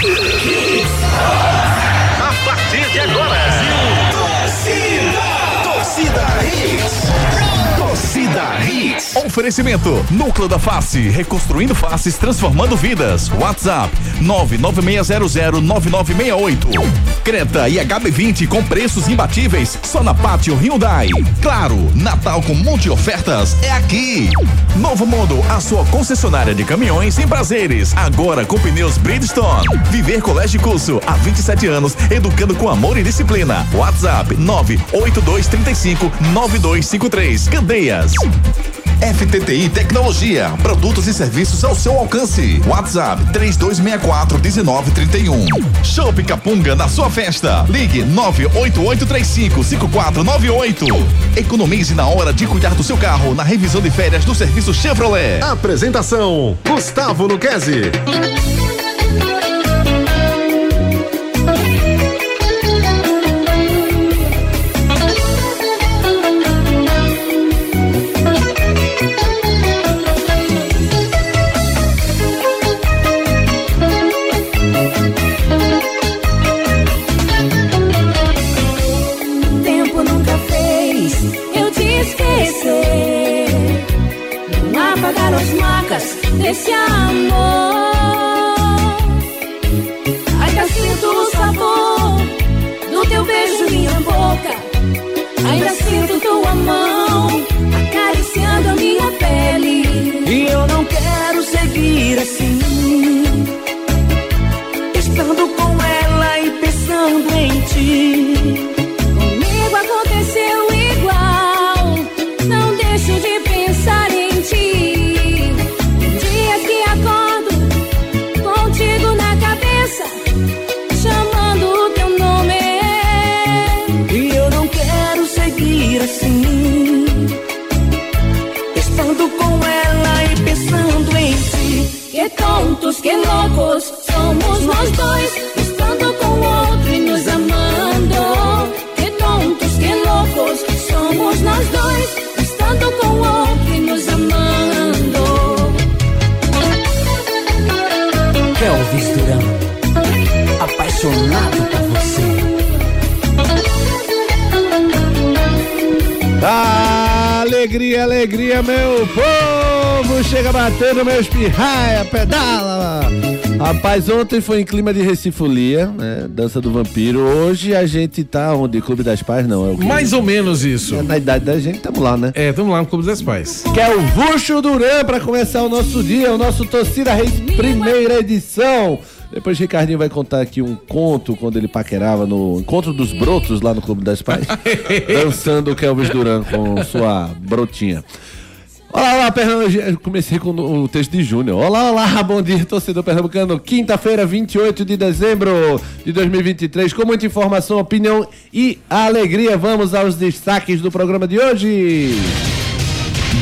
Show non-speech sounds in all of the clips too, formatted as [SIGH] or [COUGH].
Yeah. Oferecimento: Núcleo da Face, reconstruindo faces, transformando vidas. WhatsApp: 996009968. Creta e HB20 com preços imbatíveis só na Pátio Hyundai. Claro, Natal com monte de ofertas é aqui. Novo Mundo, a sua concessionária de caminhões em prazeres. Agora com pneus Bridgestone. Viver Colégio Curso há 27 anos, educando com amor e disciplina. WhatsApp: 98235 9253. Candeias. FTTI Tecnologia, produtos e serviços ao seu alcance. WhatsApp 3264 1931. Show Capunga na sua festa. Ligue 98835 5498. Economize na hora de cuidar do seu carro na revisão de férias do serviço Chevrolet. Apresentação: Gustavo Luquezzi. Marcas desse amor. Loucos Alegria, alegria, meu povo! Chega batendo meu espirraia, pedala! Rapaz, ontem foi em clima de recifolia, né? Dança do vampiro. Hoje a gente tá onde? Clube das Pais? Não, é? Mais ou menos isso. É, Na idade da gente, tamo lá, né? É, tamo lá no Clube das Pais. Que é o Vuxo Duran pra começar o nosso dia, o nosso Torcida Reis primeira edição. Depois Ricardinho vai contar aqui um conto quando ele paquerava no Encontro dos Brotos lá no Clube das Pais, [LAUGHS] dançando o Kelvis Duran com sua brotinha. Olá, olá, Pernambuco. Comecei com o texto de Júnior. Olá, olá, bom dia, torcedor pernambucano. Quinta-feira, 28 de dezembro de 2023, com muita informação, opinião e alegria. Vamos aos destaques do programa de hoje.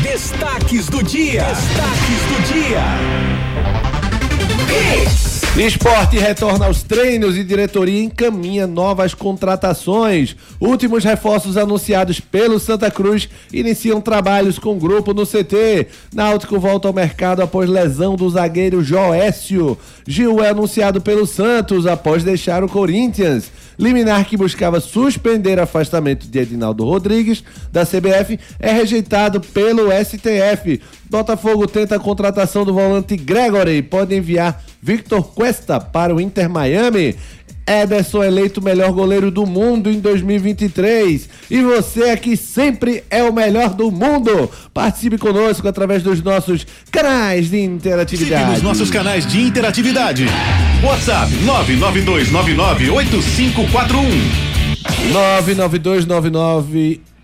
Destaques do dia. Destaques do dia. Esporte retorna aos treinos e diretoria encaminha novas contratações. Últimos reforços anunciados pelo Santa Cruz iniciam trabalhos com grupo no CT. Náutico volta ao mercado após lesão do zagueiro Joécio. Gil é anunciado pelo Santos após deixar o Corinthians. Liminar que buscava suspender afastamento de Edinaldo Rodrigues da CBF é rejeitado pelo STF. Botafogo tenta a contratação do volante Gregory. Pode enviar Victor Cuesta para o Inter Miami. Ederson eleito melhor goleiro do mundo em 2023. E você aqui sempre é o melhor do mundo. Participe conosco através dos nossos canais de interatividade. Siga nos nossos canais de interatividade. WhatsApp 992998541. 99299 no-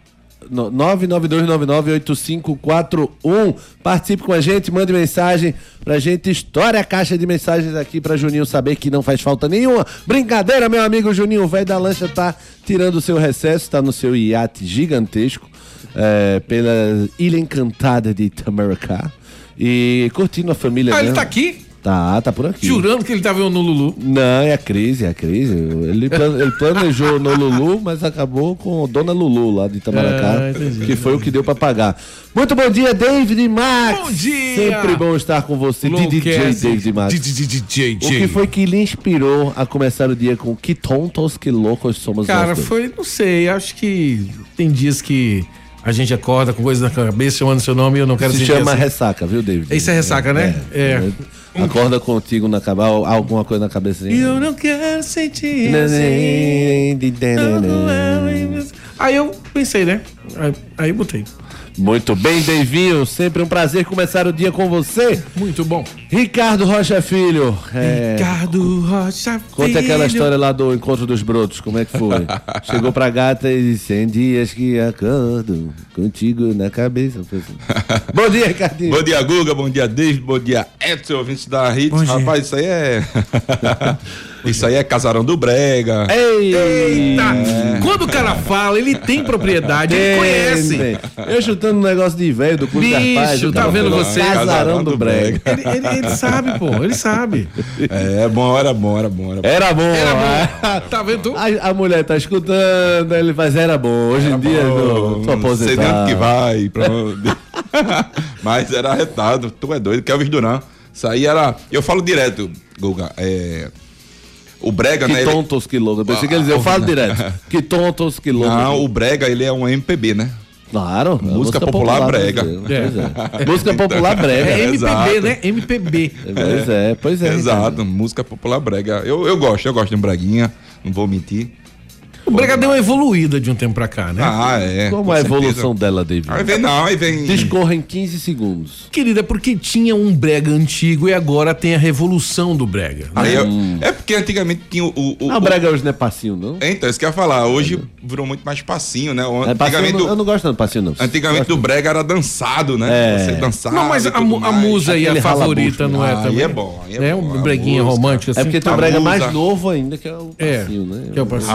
992998541. Participe com a gente, mande mensagem pra gente, estoure a caixa de mensagens aqui pra Juninho saber que não faz falta nenhuma. Brincadeira, meu amigo Juninho, o velho da lancha tá tirando o seu recesso, tá no seu iate gigantesco é, pela Ilha Encantada de Itamaracá e curtindo a família Ah, ele tá aqui? Tá, tá por aqui. Jurando que ele tava no Lulu. Não, é a crise, é a crise. Ele, ele planejou no Lulu, mas acabou com Dona Lulu lá de Itamaracá, Ah, entendi. que foi o que deu pra pagar. Muito bom dia, David Max. Bom dia! Sempre bom estar com você, DJ. David Max. DJ. O que foi que lhe inspirou a começar o dia com que tontos, que loucos somos Cara, nós dois? foi, não sei, acho que tem dias que a gente acorda com coisa na cabeça chamando seu nome e eu não quero Se chama assim. ressaca, viu, David? Isso é ressaca, né? É. Acorda contigo na cabeça, alguma coisa na cabeça. E eu não quero sentir assim. Aí eu pensei, né? Aí, aí botei. Muito bem, Davinho. Sempre um prazer começar o dia com você. Muito bom. Ricardo Rocha Filho. É, Ricardo Rocha Conta aquela Filho. história lá do Encontro dos Brotos, como é que foi? [LAUGHS] Chegou pra gata e disse, tem dias que acordo contigo na cabeça. Assim. [LAUGHS] Bom dia, Ricardinho. Bom dia, Guga. Bom dia, David. Bom dia, Edson, ouvintes da Hits. Bom dia. Rapaz, isso aí é. [LAUGHS] isso aí é Casarão do Brega. Ei! Eita! Quando o cara fala, ele tem propriedade, ele conhece. Tem. Eu chutando um negócio de velho do Clube Bicho, Carpaz. o tá vendo falou, você? Casarão do Brega. Ele, ele- ele sabe, pô, ele sabe. [LAUGHS] É, bom, era bom, era bom. Era bom. Era bom. Era bom. [LAUGHS] Tá vendo? A, a mulher tá escutando, ele faz, era bom. Hoje em dia, não, tô Não sei nem aposentado. onde que vai. Pra onde. [LAUGHS] Mas era arretado. Tu é doido. Kelvin Duran. Isso aí era. Eu falo direto, Guga. É. O Brega, Que né? ele- tontos, que loucos. Eu pensei que eles eu falo direto. [LAUGHS] Que tontos, que loucos. Não, o Brega, ele é um MPB, né? Claro. é Música popular brega. brasileira. Pois é. [LAUGHS] Música popular brega. É MPB, né? MPB. Pois é, pois é. Exato, música popular brega. Eu, eu gosto, eu gosto de um breguinha, não vou mentir. O Brega deu uma evoluída de um tempo pra cá, né? Ah, é. Como com a certeza. evolução dela, David? Aí vem não, aí vem. Discorra em 15 segundos. Querida, é porque tinha um Brega antigo e agora tem a revolução do Brega. Aí eu- é porque antigamente tinha o. o, o- Ah, o brega hoje não é passinho, não? É, Então, isso que eu ia falar. Hoje virou muito mais passinho, né? É passinho, eu Antigamente, não, eu do, não gosto de passinho, não. antigamente do brega era dançado, né? É. Você dançava. Não, mas a, a musa aí, a favorita, não é né? também? Aí é bom, aí é É bom, um breguinha romântico assim. É porque tem um A brega mais novo ainda, que é o É, passinho, né? que é o passinho.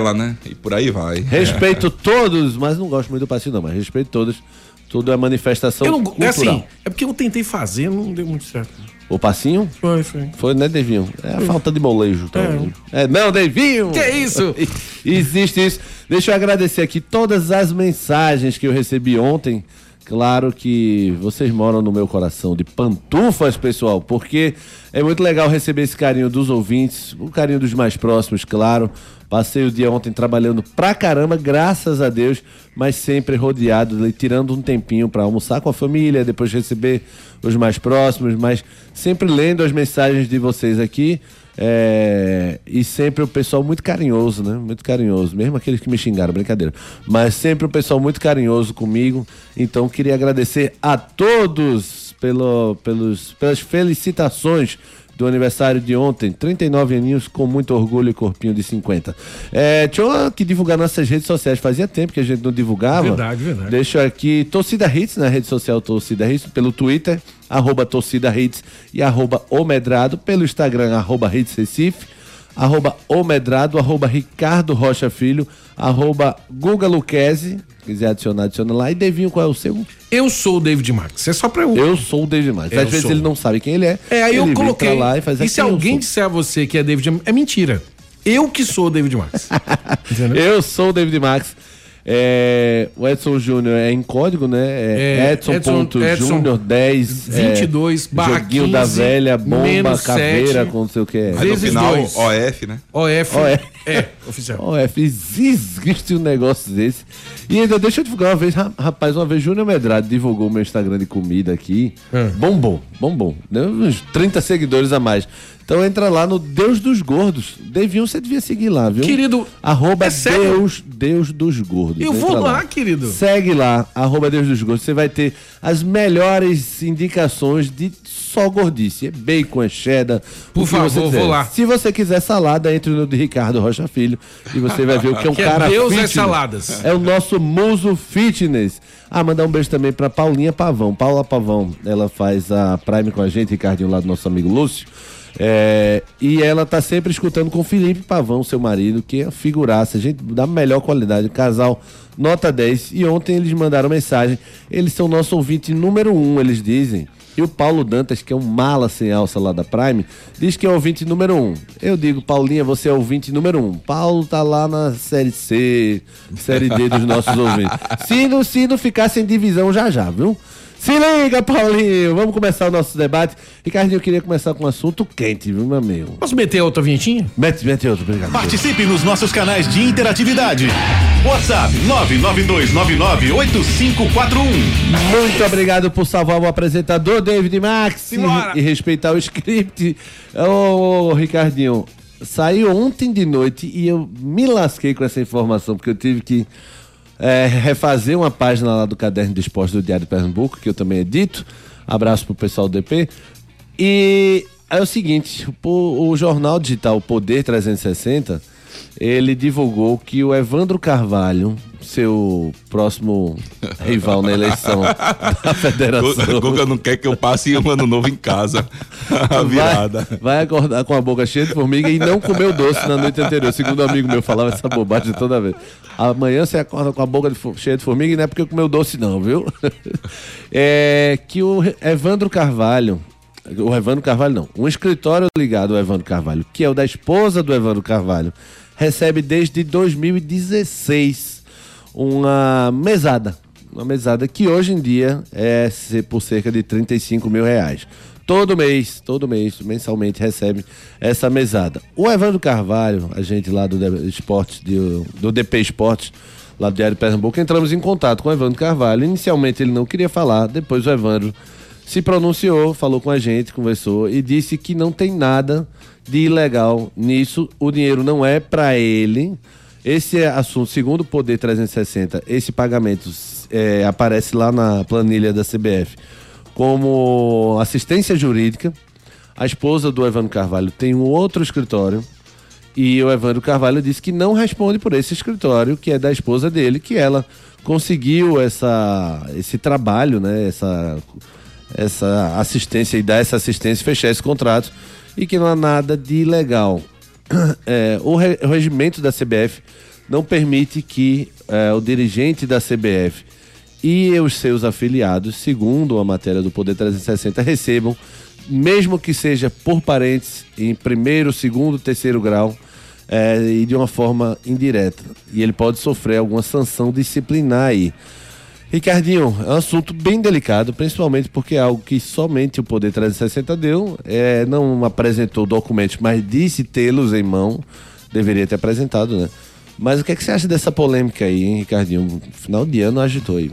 Né? E por aí vai. Respeito todos, mas não gosto muito do passinho, não. Mas respeito todos. Tudo é manifestação Eu não, é cultural. assim, é porque eu tentei fazer, não deu muito certo. O passinho Foi, foi. foi, né, Devinho? É a falta de molejo. talvez. É, não, Devinho! Que é isso? [LAUGHS] Existe isso. Deixa eu agradecer aqui todas as mensagens que eu recebi ontem. Claro que vocês moram no meu coração de pantufas, pessoal, porque é muito legal receber esse carinho dos ouvintes, o carinho dos mais próximos, claro. Passei o dia ontem trabalhando pra caramba, graças a Deus, mas sempre rodeado, tirando um tempinho pra almoçar com a família, depois receber os mais próximos, mas sempre lendo as mensagens de vocês aqui. É, e sempre o pessoal muito carinhoso, né? Muito carinhoso. Mesmo aqueles que me xingaram, brincadeira. Mas sempre o pessoal muito carinhoso comigo. Então queria agradecer a todos pelo, pelos, pelas felicitações do aniversário de ontem. 39 aninhos com muito orgulho e corpinho de 50. É, deixa eu aqui divulgar nossas redes sociais. Fazia tempo que a gente não divulgava. Verdade, verdade. Deixa eu aqui Torcida Hits na rede social Torcida Hits, pelo Twitter, arroba Torcida Hits e arroba Omedrado, pelo Instagram, arroba Hits Recife, arroba Omedrado, arroba Ricardo Rocha Filho, arroba Guga Luquezzi, quiser adicionar, adiciona lá. E Devinho, qual é o seu? Eu sou o David Max. É só pra eu. Eu sou o David Max. Eu Às vezes sou. ele não sabe quem ele é. É, aí eu coloquei. lá e faz e "Ah, se eu alguém sou?" disser a você que é David Max, é mentira. Eu que sou o David Max. [LAUGHS] Eu sou o David Max. É, o Edson Júnior é em código, né? É, É, Edson, Edson- ponto Edson Júnior 10 22 é, barra Joguinho da 15, velha, bomba, caveira, com não sei o que é. Mas no Vezes final, dois. OF, né? OF. OF. É, oficial. É, existe um negócio desse. E ainda deixa eu divulgar uma vez, ra- rapaz, uma vez Júnior Medrado divulgou meu Instagram de comida aqui. É. Bombou, bombou. Deu uns 30 seguidores a mais. Então entra lá no Deus dos Gordos. Deviam, você devia seguir lá, viu? Querido, Arroba é? Deus, Deus dos Gordos. Eu Entra vou lá, querido. Segue lá, arroba Deus dos Gordos. Você vai ter as melhores indicações de só gordice. É bacon, é cheddar. Por favor, vou lá. Se você quiser salada, entre no de Ricardo Rocha Filho e você vai ver o que é um [LAUGHS] Que é cara Deus é fitness. saladas. É o nosso muso fitness. Ah, mandar um beijo também pra Paulinha Pavão. Paula Pavão, ela faz a Prime com a gente, Ricardinho, lá do nosso amigo Lúcio. É, e ela tá sempre escutando com Felipe Pavão, seu marido, que é figuraça, gente da melhor qualidade, casal nota 10. E ontem eles mandaram mensagem, eles são nosso ouvinte número um, eles dizem. E o Paulo Dantas, que é um mala sem alça lá da Prime, diz que é ouvinte número um. Eu digo, Paulinha, você é ouvinte número um. Paulo tá lá na série C, série D dos nossos ouvintes. Se não, se não ficar sem divisão já já, viu? Se liga, Paulinho! Vamos começar o nosso debate. Ricardinho, eu queria começar com um assunto quente, viu, meu amigo? Posso meter outra vinhetinha? Mete, mete outro, obrigado. Participe nos nossos canais de interatividade. WhatsApp 992998541. Muito obrigado por salvar o apresentador, David Max. E, e respeitar o script. Ô, Ricardinho, saiu ontem de noite e eu me lasquei com essa informação, porque eu tive que é, refazer uma página lá do Caderno de Esportes do Diário de Pernambuco, que eu também edito. Abraço pro pessoal do DP. E é o seguinte, o, o jornal digital Poder 360, ele divulgou que o Evandro Carvalho, seu próximo [LAUGHS] rival na eleição da federação. Guga não quer que eu passe um ano novo em casa. [LAUGHS] A virada. Vai, vai acordar com a boca cheia de formiga e não comeu doce na noite anterior. Segundo um amigo meu falava essa bobagem toda vez. Amanhã você acorda com a boca de cheia de formiga e não é porque comeu doce, não, viu? [LAUGHS] É que o Evandro Carvalho. O Evandro Carvalho não. Um escritório ligado ao Evandro Carvalho, que é o da esposa do Evandro Carvalho, recebe desde 2016 uma mesada. Uma mesada que hoje em dia é por cerca de 35 mil reais. Todo mês, todo mês, mensalmente recebe essa mesada. O Evandro Carvalho, a gente lá do de- do DP Esportes, lá do Diário Pernambuco, entramos em contato com o Evandro Carvalho. Inicialmente ele não queria falar, depois o Evandro se pronunciou, falou com a gente, conversou e disse que não tem nada de ilegal nisso. O dinheiro não é para ele. Esse é assunto, segundo o Poder 360, esse pagamento é, aparece lá na planilha da CBF como assistência jurídica. A esposa do Evandro Carvalho tem um outro escritório e o Evandro Carvalho disse que não responde por esse escritório, que é da esposa dele, que ela conseguiu essa, esse trabalho, né? Essa, essa assistência e dar essa assistência, fechar esse contrato e que não há nada de ilegal. [CLEARS THROAT] É, o, re- o regimento da CBF não permite que é, o dirigente da CBF e os seus afiliados, segundo a matéria do Poder 360, recebam, mesmo que seja por parentes, em primeiro, segundo, terceiro grau, é, e de uma forma indireta. E ele pode sofrer alguma sanção disciplinar aí. Ricardinho, é um assunto bem delicado, principalmente porque é algo que somente o Poder 360 deu, é, não apresentou documentos, mas disse tê-los em mão, deveria ter apresentado, né? Mas o que, é que você acha dessa polêmica aí, hein, Ricardinho? Final de ano agitou aí.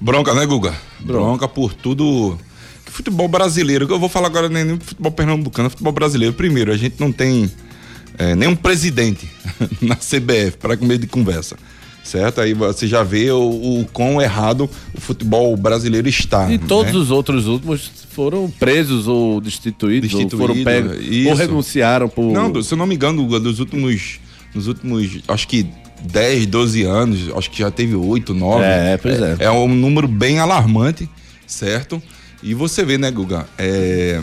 Bronca, né, Guga? Bronca por tudo. Que Futebol brasileiro, que eu vou falar agora nem nem futebol pernambucano, futebol brasileiro. Primeiro, a gente não tem é, nenhum presidente [LAUGHS] na CBF para comer de conversa. Certo? Aí você já vê o, o quão errado o futebol brasileiro está. E todos né? os outros últimos foram presos ou destituídos, ou foram Destituído, pegos, isso. ou renunciaram por... Não, se eu não me engano, Guga, dos últimos. Nos últimos, acho que 10, 12 anos, acho que já teve 8, 9. É, pois é. É um número bem alarmante, certo? E você vê, né, Guga? É,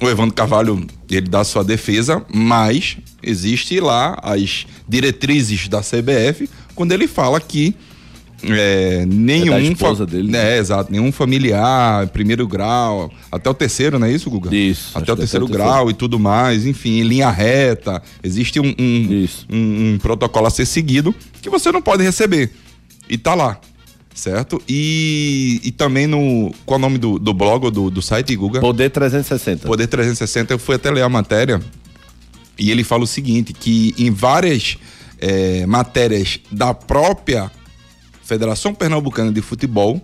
o Evandro Carvalho, ele dá sua defesa, mas existe lá as diretrizes da CBF quando ele fala que é, nenhum É esposa dele, É, exato, nenhum familiar, primeiro grau, até o terceiro, não é isso, Guga? Isso, Até o terceiro até grau e tudo mais, enfim, em linha reta, existe um, um, um- um protocolo a ser seguido que você não pode receber. E tá lá, certo? E, e também no. Qual é o nome do, do blog ou do, do site, Guga? Poder 360. Poder 360, eu fui até ler a matéria e ele fala o seguinte: que em várias eh, matérias da própria Federação Pernambucana de Futebol,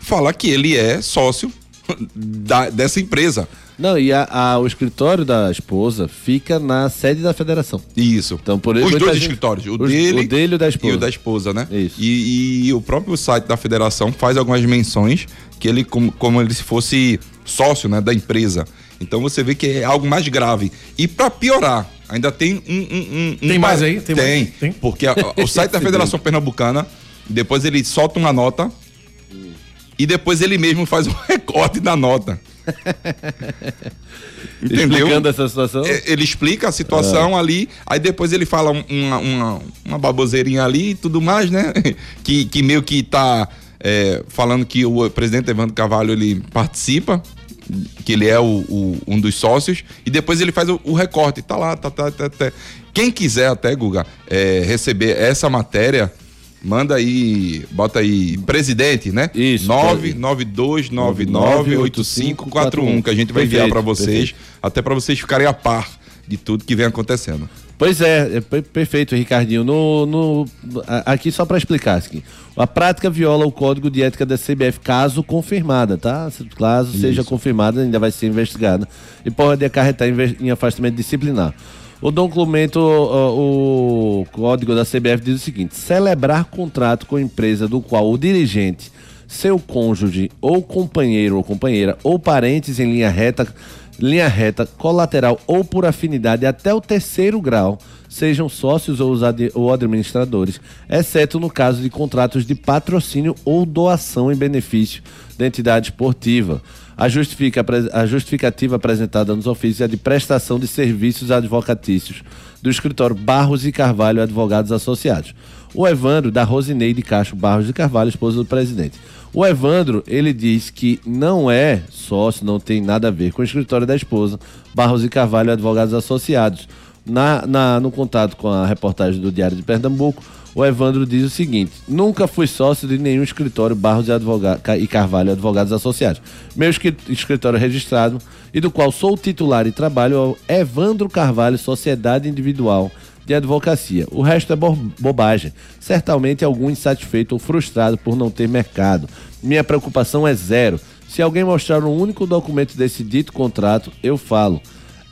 fala que ele é sócio [LAUGHS] da- dessa empresa. Não, e a- a- o escritório da esposa fica na sede da federação. Isso. Então, por Os dois gente- escritórios, o os- dele, o dele e o da esposa. E o da esposa, né? Isso. E, e o próprio site da federação faz algumas menções que ele, como, como ele se fosse sócio né, da empresa. Então você vê que é algo mais grave. E pra piorar, ainda tem um. um- um- um Tem mais pa- aí? Tem Tem. mais? Tem? Porque a- o site da [LAUGHS] Federação Pernambucana, depois ele solta uma nota e depois ele mesmo faz um [LAUGHS] recorte da nota. [LAUGHS] Entendeu? Explicando essa situação. É, Ele explica a situação ali, aí depois ele fala um- uma, uma, uma baboseirinha ali e tudo mais, né? Que, que meio que tá é, falando que o presidente Evandro Carvalho ele participa que ele é o, o- um dos sócios, e depois ele faz o, o recorte. Tá lá, tá, tá, tá, tá. Quem quiser até, Guga, é, receber essa matéria, manda aí, bota aí, presidente, né? Isso. 992998541, que a gente vai enviar para Perfeito, vocês, até para vocês ficarem a par de tudo que vem acontecendo. Pois é, é per- perfeito, Ricardinho. No, no- aqui só para explicar aqui. A prática viola o código de ética da CBF, caso confirmada, tá? Se- Caso seja confirmada, ainda vai ser investigada e pode acarretar em, afastamento disciplinar. O documento, ó, o código da CBF diz o seguinte: celebrar contrato com empresa do qual o dirigente, seu cônjuge ou companheiro ou companheira ou parentes em linha reta linha reta, colateral ou por afinidade até o terceiro grau, sejam sócios ou, administradores, exceto no caso de contratos de patrocínio ou doação em benefício da entidade esportiva. A, a justificativa apresentada nos ofícios é de prestação de serviços advocatícios do escritório Barros e Carvalho Advogados Associados. O Evandro, da Rosineide Cacho Barros de Carvalho, esposa do presidente. O Evandro, ele diz que não é sócio, não tem nada a ver com o escritório da esposa, Barros e Carvalho Advogados Associados. Na, na- no contato com a reportagem do Diário de Pernambuco, o Evandro diz o seguinte: nunca fui sócio de nenhum escritório Barros e, Advoga- e Carvalho Advogados Associados. Meu escri- escritório registrado e do qual sou titular e trabalho é o Evandro Carvalho Sociedade Individual de advocacia. O resto é bo- bobagem. Certamente algum insatisfeito ou frustrado por não ter mercado. Minha preocupação é zero. Se alguém mostrar um único documento desse dito contrato, eu falo.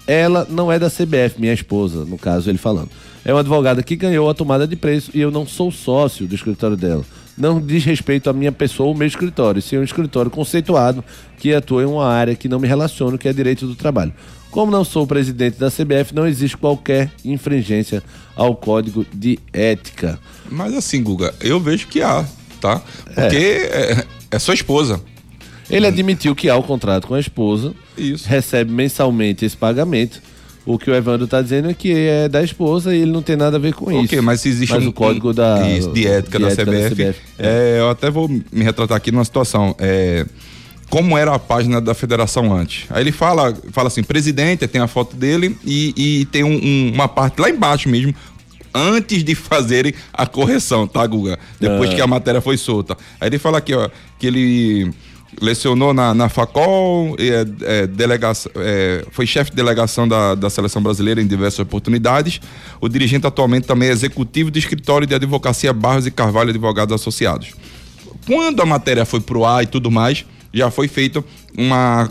Ela não é da CBF, minha esposa, no caso ele falando. É uma advogada que ganhou a tomada de preço e eu não sou sócio do escritório dela. Não diz respeito à minha pessoa ou meu escritório, sim um escritório conceituado que atua em uma área que não me relaciono, que é direito do trabalho. Como não sou presidente da CBF, não existe qualquer infringência ao código de ética. Mas assim, Guga, eu vejo que há, tá? Porque é, é sua esposa. Ele admitiu que há o contrato com a esposa, Isso. recebe mensalmente esse pagamento. O que o Evandro está dizendo é que é da esposa e ele não tem nada a ver com isso. Ok, mas se existe Mas um o código da, isso, de ética, da, CBF, é, eu até vou me retratar aqui numa situação. É, como era a página da federação antes? Aí ele fala, fala assim, presidente, tem a foto dele e, e tem um- um- uma parte lá embaixo mesmo. Antes de fazerem a correção, tá, Guga? Depois Ah. que a matéria foi solta. Aí ele fala aqui, ó, que ele lecionou na, na Facol, é, é, delegação, é, foi chefe de delegação da, da seleção brasileira em diversas oportunidades. O dirigente atualmente também é executivo do escritório de advocacia Barros e Carvalho Advogados Associados. Quando a matéria foi pro ar e tudo mais, já foi feita uma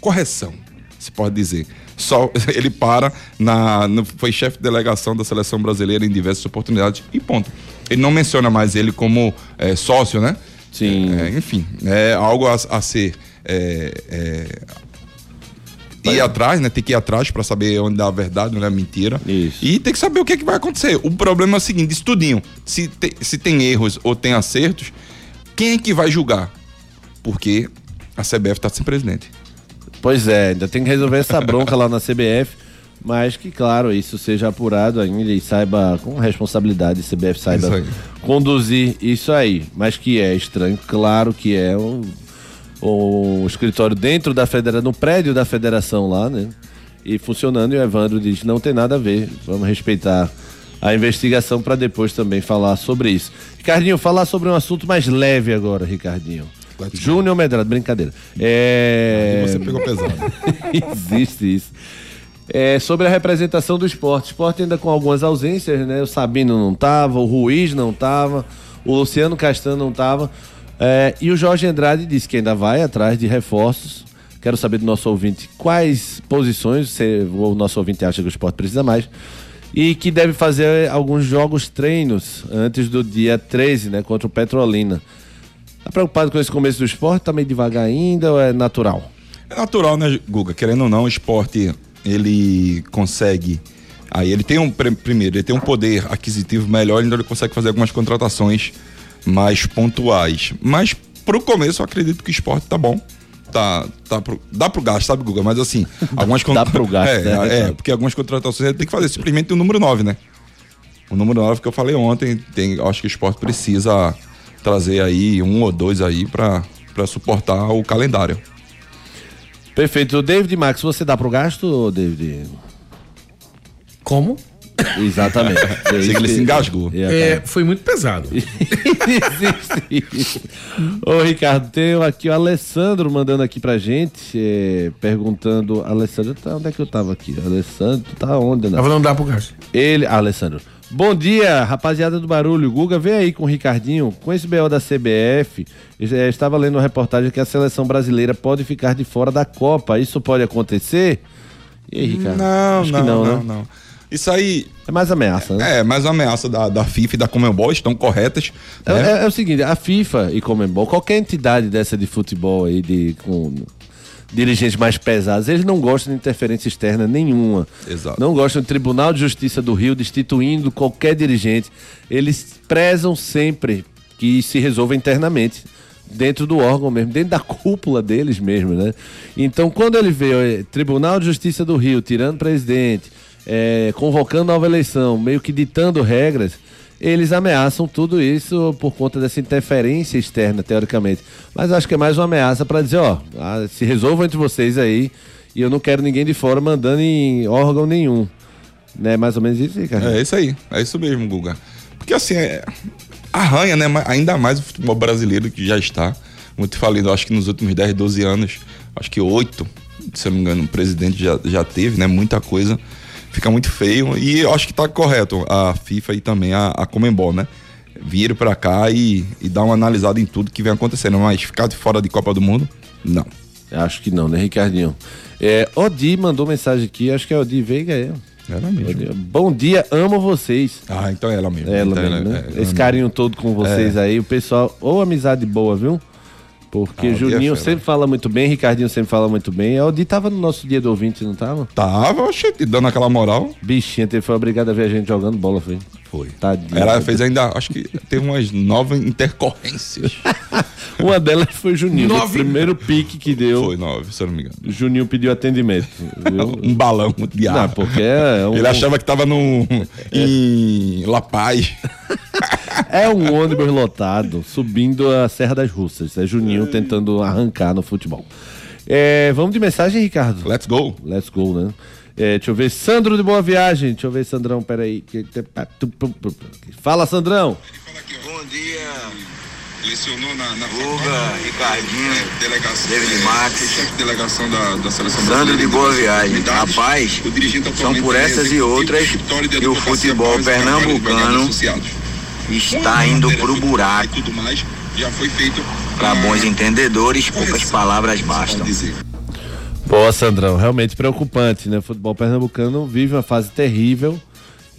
correção, se pode dizer. Só [LAUGHS] ele para na no- foi chefe de delegação da seleção brasileira em diversas oportunidades e ponto. Ele não menciona mais ele como é, sócio, né? Sim. É, enfim, é algo a, a ser é, ir atrás, né? Tem que ir atrás para saber onde dá a verdade, onde é a mentira. Isso. E tem que saber o que, é que vai acontecer. O problema é o seguinte, estudinho. Se, te- se tem erros ou tem acertos, quem é que vai julgar? Porque a CBF tá sem presidente. Pois é, ainda tem que resolver essa bronca lá na CBF, mas que, claro, isso seja apurado ainda e saiba, com responsabilidade, a CBF Isso saiba aí. conduzir isso aí. Mas que é estranho, claro que é o, o escritório dentro da federação, no prédio da federação lá, né? E funcionando, e o Evandro diz: não tem nada a ver, vamos respeitar a investigação para depois também falar sobre isso. Ricardinho, falar sobre um assunto mais leve agora, Ricardinho. Júnior Medrado, brincadeira. É... Você pegou pesado. [LAUGHS] Existe isso. É, sobre a representação do esporte. O esporte ainda com algumas ausências, né? O Sabino não tava, o Ruiz não tava, o Luciano Castanho não tava. É, e o Jorge Andrade disse que ainda vai atrás de reforços. Quero saber do nosso ouvinte quais posições você- o nosso ouvinte acha que o esporte precisa mais. E que deve fazer alguns jogos treinos antes do dia 13, né? Contra o Petrolina. Tá preocupado com esse começo do esporte? Tá meio devagar ainda ou é natural? É natural, né, Guga? Querendo ou não, o esporte, ele consegue. Aí ele tem um. pr- Primeiro, ele tem um poder aquisitivo melhor, então ele consegue fazer algumas contratações mais pontuais. Mas pro começo, eu acredito que o esporte tá bom. Tá, tá pro, dá pro gasto, sabe, Guga? Mas assim, [LAUGHS] algumas Dá pro gasto, é, né? é, porque algumas contratações ele tem que fazer simplesmente o número 9, né? O número 9 que eu falei ontem, tem, acho que o esporte precisa trazer aí um ou dois aí pra, pra suportar o calendário. Perfeito. David Max, você dá pro gasto, David? Como? Exatamente. [LAUGHS] Sei que ele se engasgou. É, foi muito pesado. [LAUGHS] Ô, Ricardo, tem aqui o Alessandro mandando aqui pra gente, é, perguntando. Alessandro, tá, onde é que eu tava aqui? Alessandro, tu tá onde, né? Tava não dá pro gasto. Ele, ah, Alessandro. Bom dia, rapaziada do barulho. Guga, vem aí com o Ricardinho. Com esse BO da CBF, eh, estava lendo uma reportagem que a seleção brasileira pode ficar de fora da Copa. Isso pode acontecer? E aí, Ricardo? Não, Acho não, que não, não, né? não. Isso aí É mais ameaça, né? é mais uma ameaça da, da FIFA e da Comembol, estão corretas. É, né? é- é o seguinte, a FIFA e Comembol, qualquer entidade dessa de futebol aí, de, com dirigentes mais pesados, eles não gostam de interferência externa nenhuma. Exato. Não gostam do Tribunal de Justiça do Rio destituindo qualquer dirigente. Eles prezam sempre que se resolva internamente. Dentro do órgão mesmo, dentro da cúpula deles mesmo, né? Então, quando ele vê eh, Tribunal de Justiça do Rio tirando presidente, eh, convocando nova eleição, meio que ditando regras, eles ameaçam tudo isso por conta dessa interferência externa, teoricamente. Mas acho que é mais uma ameaça para dizer, ó, ah, se resolvam entre vocês aí e eu não quero ninguém de fora mandando em órgão nenhum. Né? Mais ou menos isso, Ricardo? É isso aí, é isso mesmo, Guga. Porque assim, é, arranha, né? Ainda mais o futebol brasileiro que já está. Falei, eu acho que nos últimos 10, 12 anos, acho que oito, se eu não me engano, o presidente já, já teve, né? Muita coisa. Fica muito feio. E eu acho que tá correto a FIFA e também a, a Comembol, né? Vir pra cá e, e dar uma analisada em tudo que vem acontecendo. Mas ficar de fora de Copa do Mundo, não. Acho que não, né, Ricardinho? É, Odi mandou mensagem aqui, acho que é Odi Veiga, é. Ela mesmo. Bom dia, amo vocês. Ah, então é ela mesmo. Ela Então mesmo, né? é- é ela Esse carinho todo com vocês aí, o pessoal, ou amizade boa, viu? Porque Ah, o Juninho é sempre fala muito bem, Ricardinho sempre fala muito bem. A Odi tava no nosso dia do ouvinte, não tava? Tava, oxe, dando aquela moral. Bichinha, teve, foi obrigado a ver a gente jogando bola, foi. Foi. Tadinho. Ela fez ainda, acho que teve umas nove intercorrências. [LAUGHS] Uma delas foi Juninho. O Nove. primeiro pique que deu, Foi nove, se eu não me engano. Juninho pediu atendimento. [LAUGHS] Um balão de Não, ar. porque é um, Ele achava que tava no, [LAUGHS] em La Paz. É um ônibus lotado subindo a Serra das Russas. É Juninho tentando arrancar no futebol. É, vamos de mensagem, Ricardo? Let's go. Let's go, né? É, deixa eu ver. Sandro de Boa Viagem. Deixa eu ver, Sandrão, peraí. Fala, Sandrão. Bom dia, Lecionou na, na Guga, Ricardinho, delegação, David Max, chefe de delegação da, da seleção Sandro de Boa Viagem. Rapaz, são por essas e outras que o futebol pernambucano está indo pro buraco. tudo mais já foi feito Para bons entendedores, poucas palavras bastam. Boa, Sandrão. Realmente preocupante, né? O futebol pernambucano vive uma fase terrível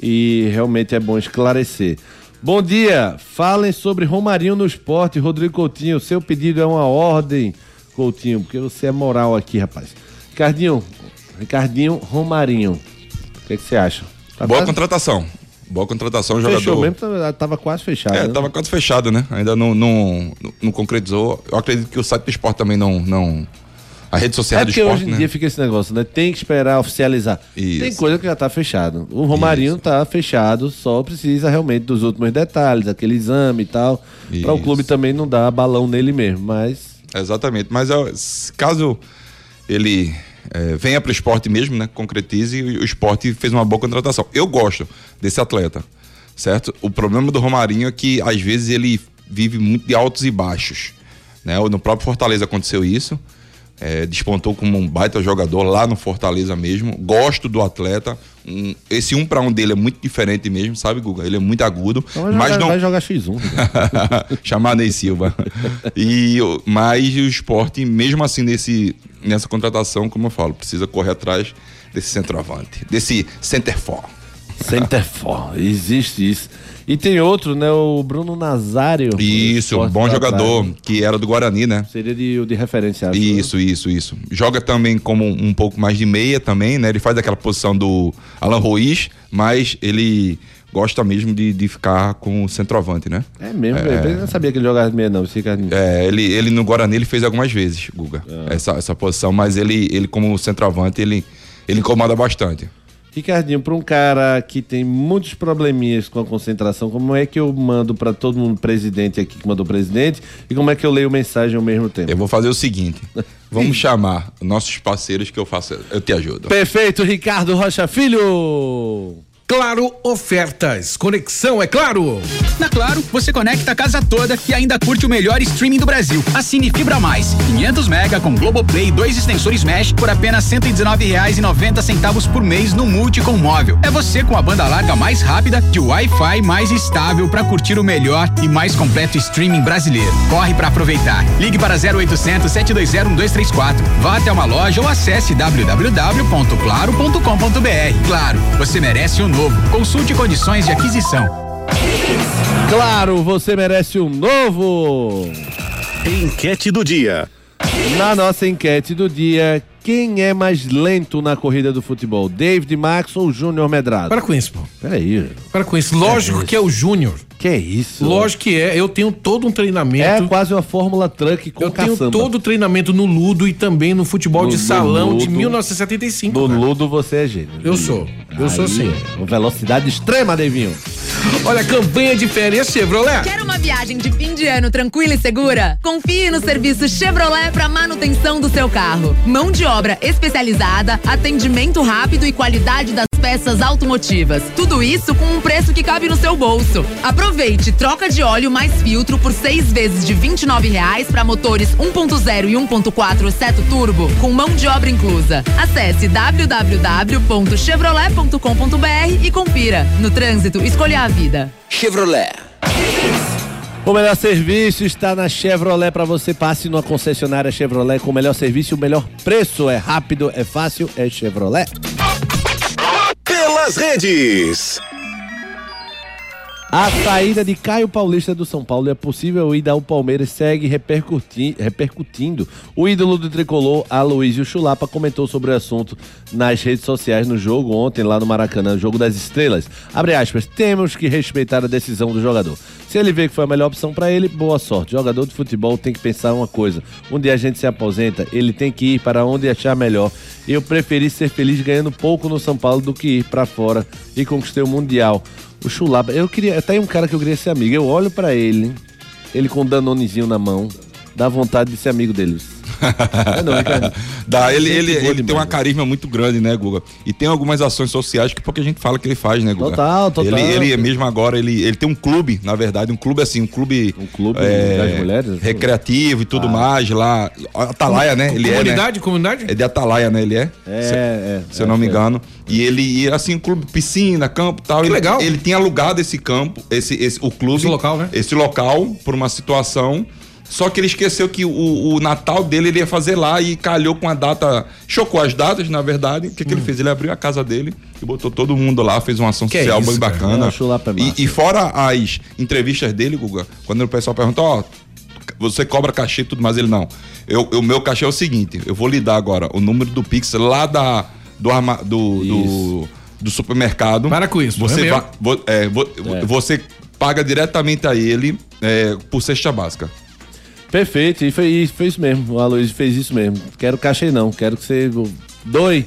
e realmente é bom esclarecer. Bom dia. Falem sobre Romarinho no esporte, Rodrigo Coutinho. Seu pedido é uma ordem, Coutinho, porque você é moral aqui, rapaz. Ricardinho, Ricardinho Romarinho. O que, que você acha? Tá Boa quase- contratação. Boa contratação, Fechou jogador. mesmo, tava, quase fechado. É, né? tava quase fechado, né? Ainda não, não, não concretizou. Eu acredito que o site do esporte também não. não a rede social É do porque esporte, hoje em né? dia fica esse negócio, né? Tem que esperar oficializar. Isso. Tem coisa que já tá fechado. O Romarinho Isso. tá fechado, só precisa realmente dos últimos detalhes, aquele exame e tal. Para o clube também não dar balão nele mesmo, mas Exatamente. Mas caso ele é, venha para o esporte mesmo, né? Concretize, o esporte fez uma boa contratação. Eu gosto desse atleta, certo? O problema do Romarinho é que às vezes ele vive muito de altos e baixos. Né? No próprio Fortaleza aconteceu isso. É, despontou como um baita jogador lá no Fortaleza mesmo. Gosto do atleta. Um- esse um para um dele é muito diferente mesmo, sabe, Guga? Ele é muito agudo. então vai, mas jogar, não, vai jogar X1. né? [LAUGHS] chamar Ney Silva. E, mas o esporte, mesmo assim, nesse, nessa contratação, como eu falo, precisa correr atrás desse centroavante, desse center for. Center for, existe isso. E tem outro, né? O Bruno Nazário. Isso, um bom jogador, que era do Guarani, né? Seria de, de referência. acho, né? Isso, isso, isso. Joga também como um pouco mais de meia também, né? Ele faz aquela posição do Alan Ruiz, mas ele gosta mesmo de, de ficar com o centroavante, né? É mesmo, eu não sabia que ele jogava de meia, não. Esse. É, ele, ele no Guarani ele fez algumas vezes, Guga, essa, essa posição, mas ele, ele como centroavante, ele, ele incomoda bastante. Ricardinho, para um cara que tem muitos probleminhas com a concentração, como é que eu mando para todo mundo presidente aqui que mandou presidente e como é que eu leio mensagem ao mesmo tempo? Eu vou fazer o seguinte: vamos chamar nossos parceiros que eu faço, eu te ajudo. Perfeito, Ricardo Rocha Filho! Claro Ofertas. Conexão, é claro. Na Claro, você conecta a casa toda e ainda curte o melhor streaming do Brasil. Assine Fibra Mais, 500 mega com Globoplay e dois extensores Mesh por apenas R$ 119,90 centavos por mês no Multi com móvel. É você com a banda larga mais rápida de Wi-Fi mais estável para curtir o melhor e mais completo streaming brasileiro. Corre para aproveitar. Ligue para 0800 720 1234. Vá até uma loja ou acesse www.claro.com.br. Claro, você merece um novo. Consulte condições de aquisição. Claro, você merece um novo! Enquete do dia. Na nossa enquete do dia, quem é mais lento na corrida do futebol? David Max ou Júnior Medrado? Para com isso, pô. Peraí. Para com isso. Lógico É que é o Júnior. Que é isso? Lógico que é. Eu tenho todo um É treinamento. quase uma Fórmula Truck com eu tenho caçamba. todo o treinamento no Ludo e também no futebol No- de salão de Ludo. 1975. No cara. Ludo você é gênio. Eu sou. Eu sou Aí, sim. é, Velocidade extrema, Devinho. Olha, campanha de férias Chevrolet. Quer uma viagem de fim de ano tranquila e segura? Confie no serviço Chevrolet para manutenção do seu carro. Mão de obra especializada, atendimento rápido e qualidade das peças automotivas. Tudo isso com um preço que cabe no seu bolso. Aproveite troca de óleo mais filtro por seis vezes de 29 reais para motores 1.0 e 1.4 seto turbo, com mão de obra inclusa. Acesse www.chevrolet.com.br e confira. No trânsito, escolha a vida. Chevrolet. O melhor serviço está na Chevrolet para você. Passe numa concessionária Chevrolet com o melhor serviço e o melhor preço. É rápido, é fácil, é Chevrolet. Pelas redes. A saída de Caio Paulista do São Paulo é possível e o Palmeiras segue repercuti- repercutindo. O ídolo do tricolor, Aloysio Chulapa, comentou sobre o assunto nas redes sociais no jogo ontem lá no Maracanã, jogo das estrelas. Abre aspas, temos que respeitar a decisão do jogador. Se ele vê que foi a melhor opção para ele, boa sorte. Jogador de futebol tem que pensar uma coisa: um dia a gente se aposenta, ele tem que ir para onde achar melhor. Eu preferi ser feliz ganhando pouco no São Paulo do que ir para fora e conquistei o Mundial. O Chulapa, eu queria. Tá aí um cara que eu queria ser amigo. Eu olho pra ele, ele com um danonezinho na mão, dá vontade de ser amigo deles. É [LAUGHS] não, Ricardo? Dá, ele, ele, boa ele tem uma carisma muito grande, né, Guga? E tem algumas ações sociais que pouca gente fala que ele faz, né, Guga? Total, total. Ele, ele mesmo agora, ele, ele tem um clube, na verdade, um clube assim, um clube. Um clube das mulheres? Recreativo e tudo Ah. mais lá. Atalaia, né? Ele comunidade, é. Né? comunidade? É de Atalaia, né? Ele é? É, se, é. Se eu não é, me é. engano. E ele ia assim, um clube, piscina, campo e tal. Que ele, legal. Ele tinha alugado esse campo, esse, esse, o clube. Esse local, né? Esse local, por uma situação. Só que ele esqueceu que o, o Natal dele ele ia fazer lá e calhou com a data. Chocou as datas, na verdade. O que, que ele fez? Ele abriu a casa dele e botou todo mundo lá, fez uma ação Hum. Que é social isso, bem cara? bacana. É e, e fora as entrevistas dele, Guga, quando o pessoal pergunta, ó, você cobra cachê e tudo mais, ele não. Eu, o meu cachê é o seguinte: eu vou lhe dar agora o número do Pix lá da, do, arma, do, do, do supermercado. Para com isso, Você, é va- vo- é, vo- É. você paga diretamente a ele é, por cesta básica. Perfeito, e foi, foi isso mesmo. O Aloysio fez isso mesmo. Quero cachê não, quero que você doe.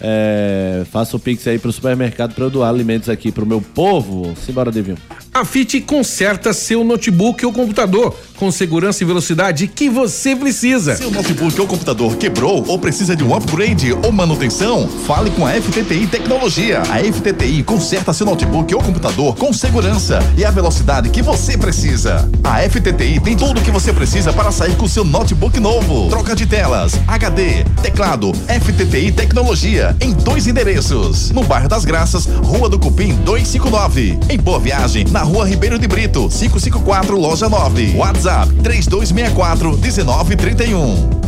É, faça o pix aí pro supermercado pra eu doar alimentos aqui pro meu povo. Simbora, Devinho. A FIT conserta seu notebook ou computador com segurança e velocidade que você precisa. Seu notebook ou computador quebrou ou precisa de um upgrade ou manutenção? Fale com a FTTI Tecnologia. A FTTI conserta seu notebook ou computador com segurança e a velocidade que você precisa. A FTTI tem tudo o que você precisa para sair com seu notebook novo. Troca de telas, HD, teclado, FTTI Tecnologia em dois endereços. No bairro das Graças, Rua do Cupim 259. Em Boa Viagem, na Rua Ribeiro de Brito, 554, loja 9. WhatsApp 3264 1931.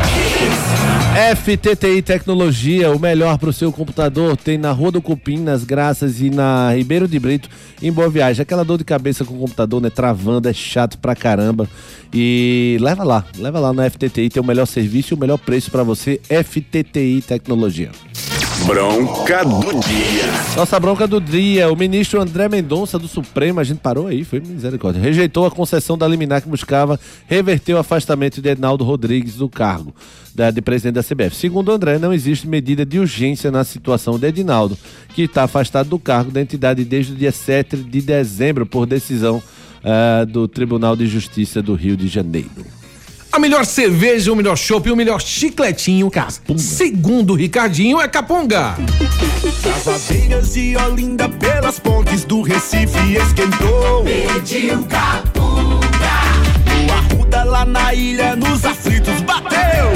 FTTI Tecnologia, o melhor pro seu computador, tem na Rua do Cupim, nas Graças e na Ribeiro de Brito, em Boa Viagem. Aquela dor de cabeça com o computador, né? Travando, é chato pra caramba. E leva lá, leva lá na FTTI, tem o melhor serviço e o melhor preço pra você, FTTI Tecnologia. Bronca do dia. Nossa bronca do dia, o ministro André Mendonça do Supremo, a gente parou aí, foi misericórdia. Rejeitou a concessão da liminar que buscava reverter o afastamento de Ednaldo Rodrigues do cargo da, de presidente da CBF. Segundo André, não existe medida de urgência na situação de Edinaldo, que está afastado do cargo da entidade desde o dia 7 de dezembro por decisão ah, do Tribunal de Justiça do Rio de Janeiro. A melhor cerveja, o melhor chopp e o melhor chicletinho, Capunga. Segundo o Ricardinho, é Capunga. As abelhas de Olinda pelas pontes do Recife esquentou. Pediu capunga. O Arruda lá na ilha nos aflitos bateu.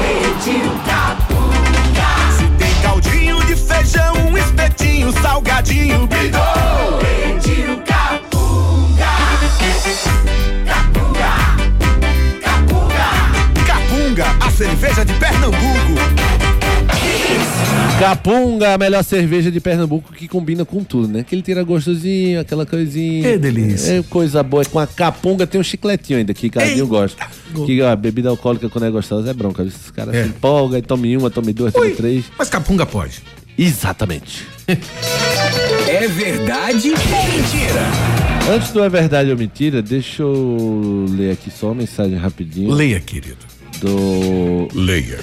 Pediu capunga. Se tem caldinho de feijão, um espetinho, salgadinho, bidou. Cerveja de Pernambuco. Capunga, a melhor cerveja de Pernambuco que combina com tudo, né? Aquele tira gostosinho, aquela coisinha. Que delícia. É coisa boa. Com a capunga tem um chicletinho ainda que Cadinho gosta. Que a bebida alcoólica quando é gostosa é bronca. Esses caras É. se empolgam e tome uma, tome duas, tome três. Mas Capunga pode. Exatamente. É verdade ou mentira? Antes do É Verdade ou Mentira, deixa eu ler aqui só uma mensagem rapidinho. Leia, querido. Do. Leia.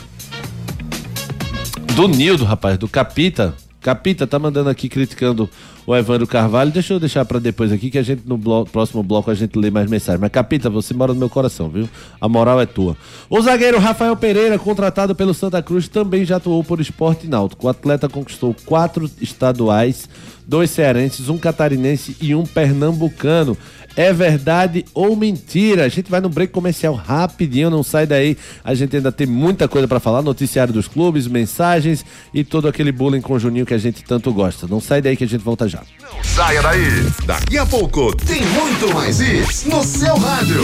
Do Nildo, rapaz, do Capita. Capita tá mandando aqui criticando o Evandro Carvalho. Deixa eu deixar pra depois aqui que a gente no próximo bloco a gente lê mais mensagens. Mas Capita, você mora no meu coração, viu? A moral é tua. O zagueiro Rafael Pereira, contratado pelo Santa Cruz, também já atuou por esporte náutico. O atleta conquistou quatro estaduais, dois cearenses, um catarinense e um pernambucano. É verdade ou mentira? A gente vai no break comercial rapidinho, não sai daí. A gente ainda tem muita coisa pra falar, noticiário dos clubes, mensagens e todo aquele bullying com o Juninho que a gente tanto gosta. Não sai daí que a gente volta já. Saia daí. Daqui a pouco tem muito mais isso no seu rádio.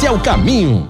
é o caminho.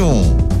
nenhum.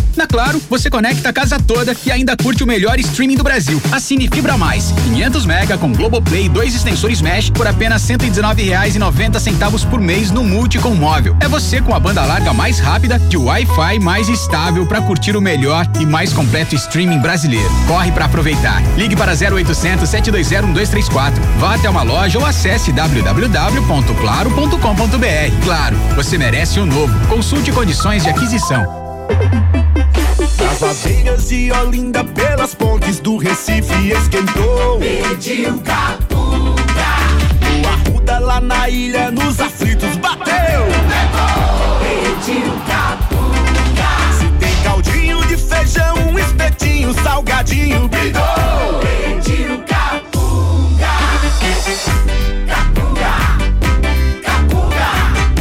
Na Claro, você conecta a casa toda e ainda curte o melhor streaming do Brasil. Assine Fibra Mais, 500 mega com Globoplay e dois extensores Mesh por apenas R$ 119,90 centavos por mês no Multi com móvel. É você com a banda larga mais rápida e o Wi-Fi mais estável para curtir o melhor e mais completo streaming brasileiro. Corre para aproveitar. Ligue para 0800 720 1234. Vá até uma loja ou acesse www.claro.com.br. Claro, você merece o novo. Consulte condições de aquisição. As abelhas de Olinda pelas pontes do Recife esquentou. Pediu capunga. O Arruda lá na ilha nos aflitos bateu. Pediu capunga. Se tem caldinho de feijão, um espetinho, salgadinho, brilhou. Dentinho Capunga. Capunga. Capunga.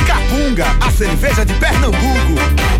Capunga, a cerveja de Pernambuco.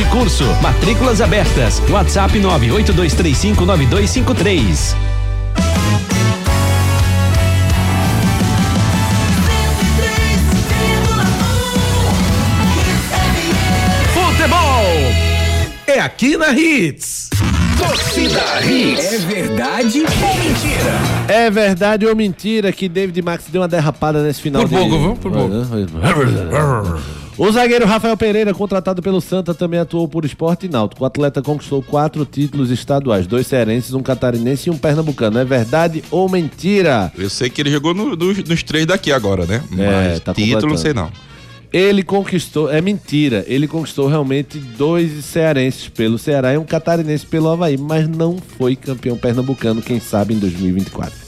e Curso. Matrículas abertas. WhatsApp 982359253. Futebol é aqui na Hits. Torcida Hits. É verdade ou mentira? É verdade ou mentira que David Max deu uma derrapada nesse final Por de... pouco, viu? Por pouco. O zagueiro Rafael Pereira, contratado pelo Santa, também atuou por esporte e náutico. O atleta conquistou quatro títulos estaduais, dois cearenses, um catarinense e um pernambucano. É verdade ou mentira? Eu sei que ele jogou no- nos, nos três daqui agora, né? É, Mas tá título não sei não. Ele conquistou, é mentira, ele conquistou realmente dois cearenses pelo Ceará e um catarinense pelo Havaí, mas não foi campeão pernambucano, quem sabe em 2024.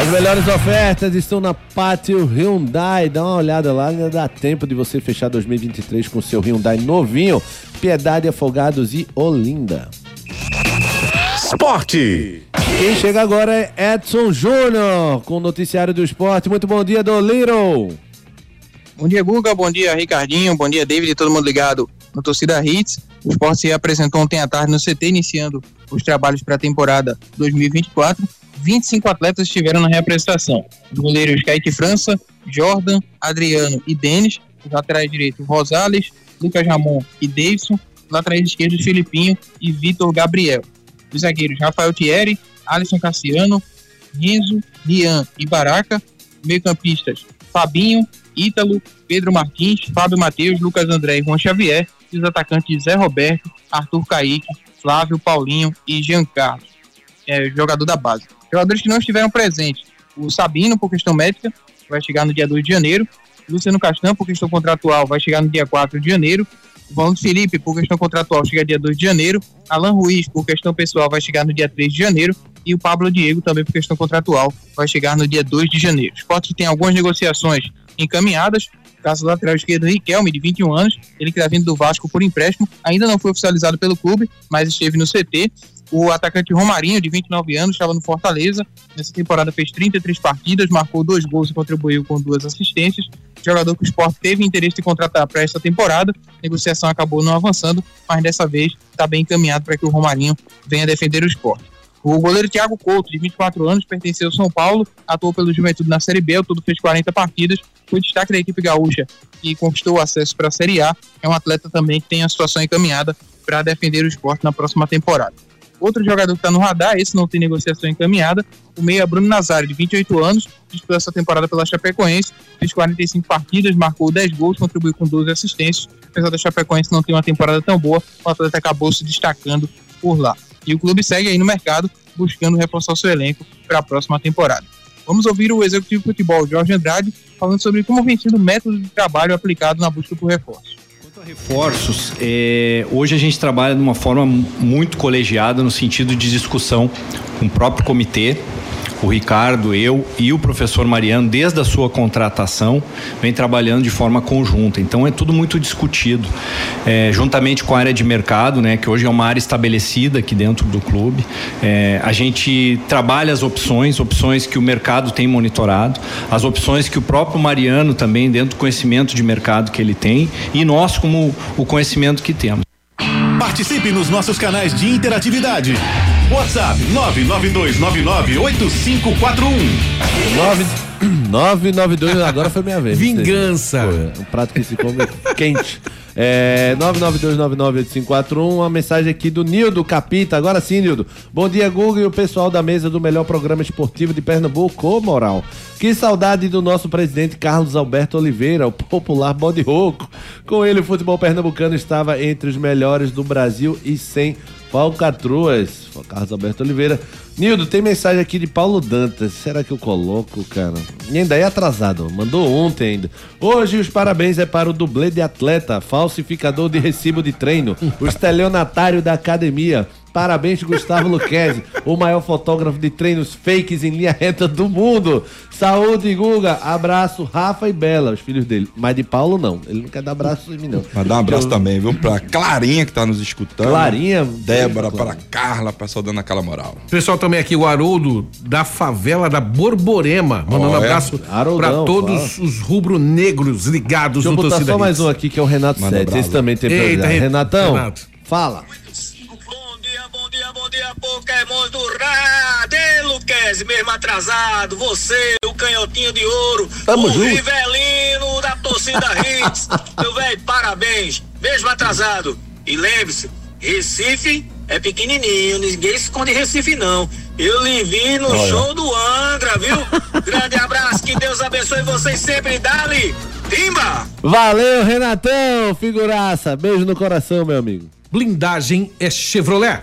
As melhores ofertas estão na Pátio Hyundai. Dá uma olhada lá, ainda dá tempo de você fechar 2023 com o seu Hyundai novinho. Piedade, Afogados e Olinda. Esporte. Quem chega agora é Edson Júnior com o noticiário do esporte. Muito bom dia, do Little. Bom dia, Guga. Bom dia, Ricardinho. Bom dia, David e todo mundo ligado no Torcida Hits. O esporte se apresentou ontem à tarde no CT, iniciando os trabalhos para a temporada 2024. 25 atletas estiveram na reapresentação. Os goleiros Kaique França, Jordan, Adriano e Denis. Os laterais direitos Rosales, Lucas Ramon e Davidson. Os laterais esquerdos Filipinho e Vitor Gabriel. Os zagueiros Rafael Thierry, Alisson Cassiano, Renzo, Rian e Baraca. Meio-campistas Fabinho, Ítalo, Pedro Martins, Fábio Matheus, Lucas André e Juan Xavier. E os atacantes Zé Roberto, Arthur Caíque, Flávio, Paulinho e Jean Carlos, é, jogador da base. Jogadores que não estiveram presentes. O Sabino, por questão médica, vai chegar no dia 2 de janeiro. Luciano Castan, por questão contratual, vai chegar no dia 4 de janeiro. O Valente Felipe, por questão contratual, chega dia 2 de janeiro. Alan Ruiz, por questão pessoal, vai chegar no dia 3 de janeiro. E o Pablo Diego, também por questão contratual, vai chegar no dia 2 de janeiro. O Sport tem algumas negociações encaminhadas. Caso lateral esquerdo Riquelme, de 21 anos, ele que está vindo do Vasco por empréstimo, ainda não foi oficializado pelo clube, mas esteve no CT. O atacante Romarinho, de 29 anos, estava no Fortaleza. Nessa temporada fez 33 partidas, marcou dois gols e contribuiu com duas assistências. Jogador que o Sport teve interesse de contratar para esta temporada. A negociação acabou não avançando, mas dessa vez está bem encaminhado para que o Romarinho venha defender o Sport. O goleiro Thiago Couto, de 24 anos, pertenceu ao São Paulo, atuou pelo Juventude na Série B, ao todo fez 40 partidas, foi destaque da equipe gaúcha e conquistou o acesso para a Série A. É um atleta também que tem a situação encaminhada para defender o esporte na próxima temporada. Outro jogador que está no radar, esse não tem negociação encaminhada, o meia Bruno Nazário, de 28 anos, disputou essa temporada pela Chapecoense, fez 45 partidas, marcou 10 gols, contribuiu com 12 assistências. Apesar da Chapecoense não ter uma temporada tão boa, o atleta acabou se destacando por lá. E o clube segue aí no mercado, buscando reforçar o seu elenco para a próxima temporada. Vamos ouvir o executivo de futebol, Jorge Andrade, falando sobre como vem sido o método de trabalho aplicado na busca por reforços. Reforços, é, hoje a gente trabalha de uma forma muito colegiada no sentido de discussão com o próprio comitê, o Ricardo, eu e o professor Mariano, desde a sua contratação, vem trabalhando de forma conjunta. Então é tudo muito discutido, é, juntamente com a área de mercado, né, que hoje é uma área estabelecida aqui dentro do clube. É, a gente trabalha as opções, opções que o mercado tem monitorado, as opções que o próprio Mariano também, dentro do conhecimento de mercado que ele tem, e nós como o conhecimento que temos. Participe nos nossos canais de interatividade. WhatsApp 992998541. 992, [CLEARS THROAT] agora foi minha vez. Vingança. Foi, um prato que se come quente. É, 992998541, uma mensagem aqui do Nildo Capita. Agora sim, Nildo. Bom dia, Google e o pessoal da mesa do melhor programa esportivo de Pernambuco, ô moral. Que saudade do nosso presidente Carlos Alberto Oliveira, o popular bode rouco. Com ele, o futebol pernambucano estava entre os melhores do Brasil e sem falcatruas. Carlos Alberto Oliveira. Nildo, tem mensagem aqui de Paulo Dantas. Será que eu coloco, cara? E ainda é atrasado, mandou ontem ainda. Hoje os parabéns é para o dublê de atleta, falsificador de recibo de treino, o estelionatário da academia. Parabéns, Gustavo Luquezzi, o maior fotógrafo de treinos fakes em linha reta do mundo. Saúde, Guga. Abraço, Rafa e Bela, os filhos dele. Mas de Paulo, não. Ele não quer dar abraço em mim, não. Mas dá um abraço também, viu? Pra Clarinha que tá nos escutando. Clarinha, Débora, para Carla, pessoal dando aquela moral. Pessoal também aqui, o Haroldo da favela da Borborema, mandando um Ó, é? abraço Haroldão, pra todos os rubro-negros ligados Deixa eu no botar Torcida só mais um aqui, que é o Renato Manda Sete. Esse também tem Eita. Re- Renatão, Renato. fala. Pokémon do Radê, Luquezzi, mesmo atrasado. Você, o canhotinho de ouro. Tamo o junto. Rivelino da torcida Hits. [LAUGHS] Meu velho, parabéns. Mesmo atrasado. E lembre-se, Recife é pequenininho. Ninguém esconde Recife, não. Eu lhe vi no Olha. show do Angra, viu? [LAUGHS] Grande abraço, que Deus abençoe vocês sempre. Dali, Timba! Valeu, Renatão, figuraça. Beijo no coração, meu amigo. Blindagem é Chevrolet.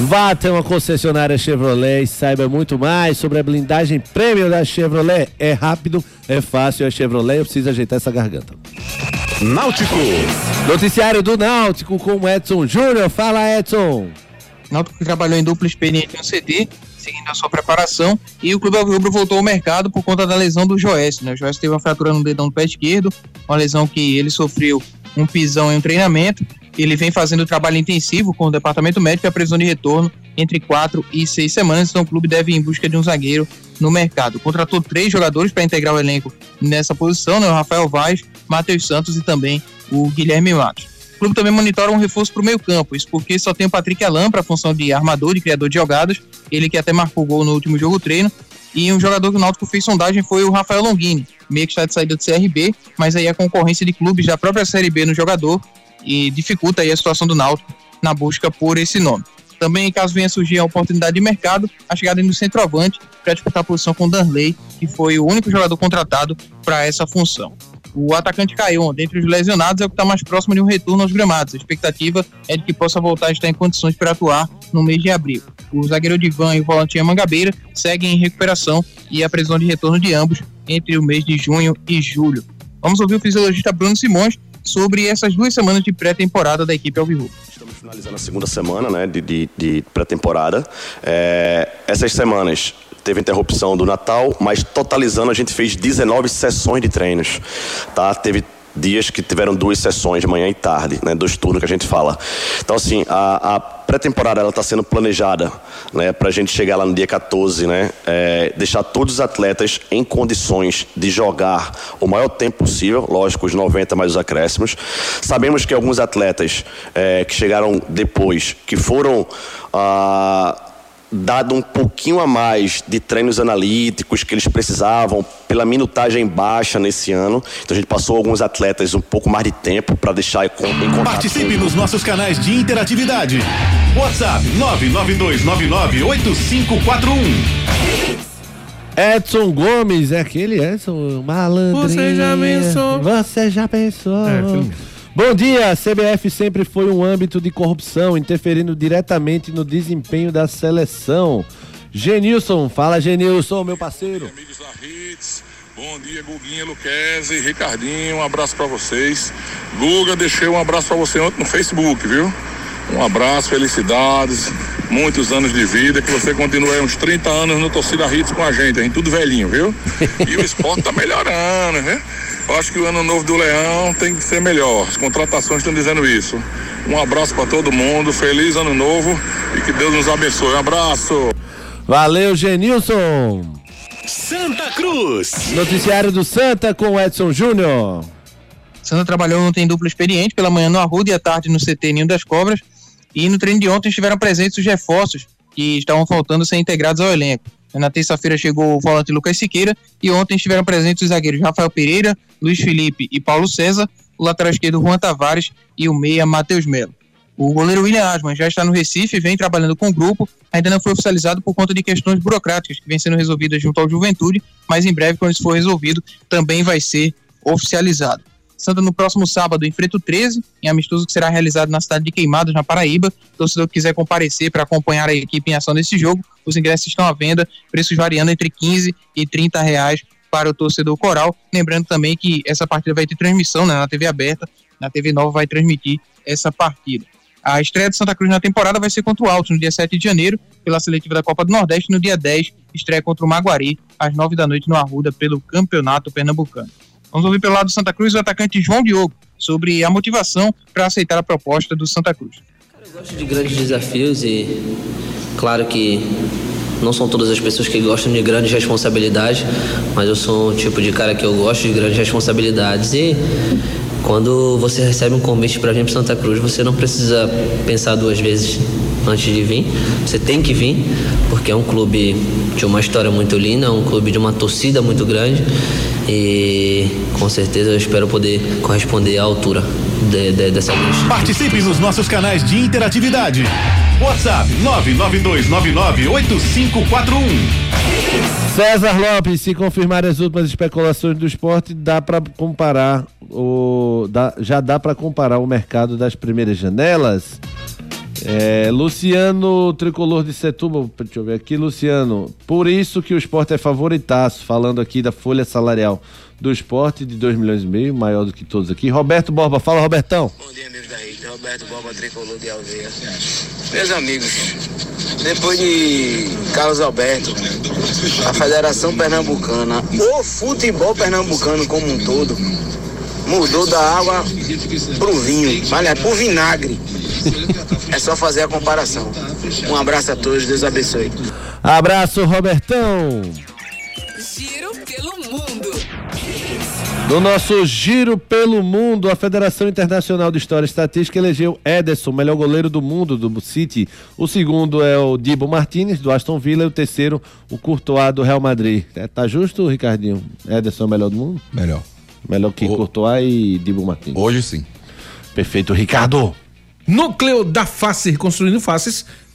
Vá até uma concessionária Chevrolet e saiba muito mais sobre a blindagem prêmio da Chevrolet. É rápido, é fácil, é Chevrolet. Eu preciso ajeitar essa garganta. Náutico. Noticiário do Náutico com o Edson Júnior. Fala, Edson. Náutico trabalhou em dupla experiente no CT, seguindo a sua preparação, e o Clube Alvirrubro voltou ao mercado por conta da lesão do Joécio, né? O Joécio teve uma fratura no dedão do pé esquerdo, uma lesão que ele sofreu um pisão em um treinamento. Ele vem fazendo trabalho intensivo com o departamento médico e a previsão de retorno entre quatro e seis semanas, então o clube deve ir em busca de um zagueiro no mercado. Contratou três jogadores para integrar o elenco nessa posição, né? O Rafael Vaz, Matheus Santos e também o Guilherme Matos. O clube também monitora um reforço para o meio campo, isso porque só tem o Patrick Alan para a função de armador e criador de jogadas, ele que até marcou gol no último jogo treino, e um jogador que o Náutico fez sondagem foi o Rafael Longini, meio que está de saída do CRB, mas aí a concorrência de clubes da própria Série B no jogador e dificulta aí a situação do Náutico na busca por esse nome. Também, caso venha surgir a oportunidade de mercado, a chegada do centroavante para disputar a posição com o Danley, que foi o único jogador contratado para essa função. O atacante Caion, dentre os lesionados, é o que está mais próximo de um retorno aos gramados. A expectativa é de que possa voltar a estar em condições para atuar no mês de abril. O zagueiro Divan e o volante Mangabeira seguem em recuperação e a previsão de retorno de ambos entre o mês de junho e julho. Vamos ouvir o fisiologista Bruno Simões sobre essas duas semanas de pré-temporada da equipe Alvirrubro. finalizando a segunda semana né, de, de- de pré-temporada. É, essas semanas teve interrupção do Natal, mas totalizando a gente fez 19 sessões de treinos. Tá? Teve dias que tiveram duas sessões, manhã e tarde, né, dois turnos que a gente fala. Então, assim, a, a pré-temporada ela está sendo planejada né, para a gente chegar lá no dia 14, né, é, deixar todos os atletas em condições de jogar o maior tempo possível, lógico, os 90 mais os acréscimos. Sabemos que alguns atletas é, que chegaram depois, que foram ah, dado um pouquinho a mais de treinos analíticos que eles precisavam pela minutagem baixa nesse ano. Então a gente passou alguns atletas um pouco mais de tempo para deixar em con- em contato. Participe nos nossos canais de interatividade. WhatsApp 992998541. Edson Gomes, é aquele Edson malandrinho. Você já pensou? Você já pensou? É, mesmo. Bom dia, a CBF sempre foi um âmbito de corrupção, interferindo diretamente no desempenho da seleção. Genilson, fala Genilson, meu parceiro. Bom dia, Guguinha, Luquezzi, Ricardinho, um abraço pra vocês. Guga, deixei um abraço pra você ontem no Facebook, viu? Um abraço, felicidades, muitos anos de vida, que você continue aí uns 30 anos no Torcida Hits com a gente, a gente tudo velhinho, viu? E o esporte tá melhorando, né? Eu acho que o ano novo do Leão tem que ser melhor. As contratações estão dizendo isso. Um abraço pra todo mundo, feliz ano novo e que Deus nos abençoe. Um abraço! Valeu, Genilson. Santa Cruz. Noticiário do Santa com Edson Júnior. Santa trabalhou ontem em dupla experiente, pela manhã no Arruda e à tarde no CT Ninho das Cobras. E no treino de ontem estiveram presentes os reforços que estavam faltando ser integrados ao elenco. Na terça-feira chegou o volante Lucas Siqueira e ontem estiveram presentes os zagueiros Rafael Pereira, Luiz Felipe e Paulo César, o lateral esquerdo Juan Tavares e o meia Matheus Melo. O goleiro William Asman já está no Recife e vem trabalhando com o grupo, ainda não foi oficializado por conta de questões burocráticas que vêm sendo resolvidas junto ao Juventude, mas em breve, quando isso for resolvido, também vai ser oficializado. Santa no próximo sábado enfrenta o 13, em amistoso que será realizado na cidade de Queimados, na Paraíba. O torcedor que quiser comparecer para acompanhar a equipe em ação nesse jogo, os ingressos estão à venda, preços variando entre 15 e 30 reais para o torcedor coral. Lembrando também que essa partida vai ter transmissão né, na TV aberta, na TV Nova vai transmitir essa partida. A estreia de Santa Cruz na temporada vai ser contra o Alto no dia 7 de janeiro, pela seletiva da Copa do Nordeste, no dia 10, estreia contra o Maguari, às 9 da noite no Arruda, pelo Campeonato Pernambucano. Vamos ouvir pelo lado do Santa Cruz o atacante João Diogo sobre a motivação para aceitar a proposta do Santa Cruz. gosto de grandes desafios e claro que não são todas as pessoas que gostam de grandes responsabilidades, mas eu sou um tipo de cara que eu gosto de grandes responsabilidades e quando você recebe um convite para vir para Santa Cruz, você não precisa pensar duas vezes antes de vir. Você tem que vir, porque é um clube de uma história muito linda, é um clube de uma torcida muito grande e com certeza eu espero poder corresponder à altura de, de, dessa vez. Participe nos nossos canais de interatividade. WhatsApp 992998541. César Lopes, se confirmar as últimas especulações do esporte, dá para comparar o dá- já dá para comparar o mercado das primeiras janelas. É, Luciano Tricolor de Setúbal, deixa eu ver aqui, Luciano. Por isso que o esporte é favoritaço, falando aqui da folha salarial do esporte de 2 milhões e meio, maior do que todos aqui. Roberto Borba, fala Robertão. Roberto Boba Tricolor de Alveia. Meus amigos, depois de Carlos Alberto, a Federação Pernambucana, o futebol pernambucano como um todo, mudou da água pro vinho, aliás, pro vinagre. É só fazer a comparação. Um abraço a todos, Deus abençoe. Abraço, Robertão. No nosso giro pelo mundo, a Federação Internacional de História e Estatística elegeu Ederson, melhor goleiro do mundo do City. O segundo é o Dibo Martinez, do Aston Villa, e o terceiro, o Courtois, do Real Madrid. É, tá justo, Ricardinho? Ederson é o melhor do mundo? Melhor. Melhor que Courtois e Dibo Martinez. Hoje sim. Perfeito, Ricardo. Núcleo da Face, reconstruindo faces,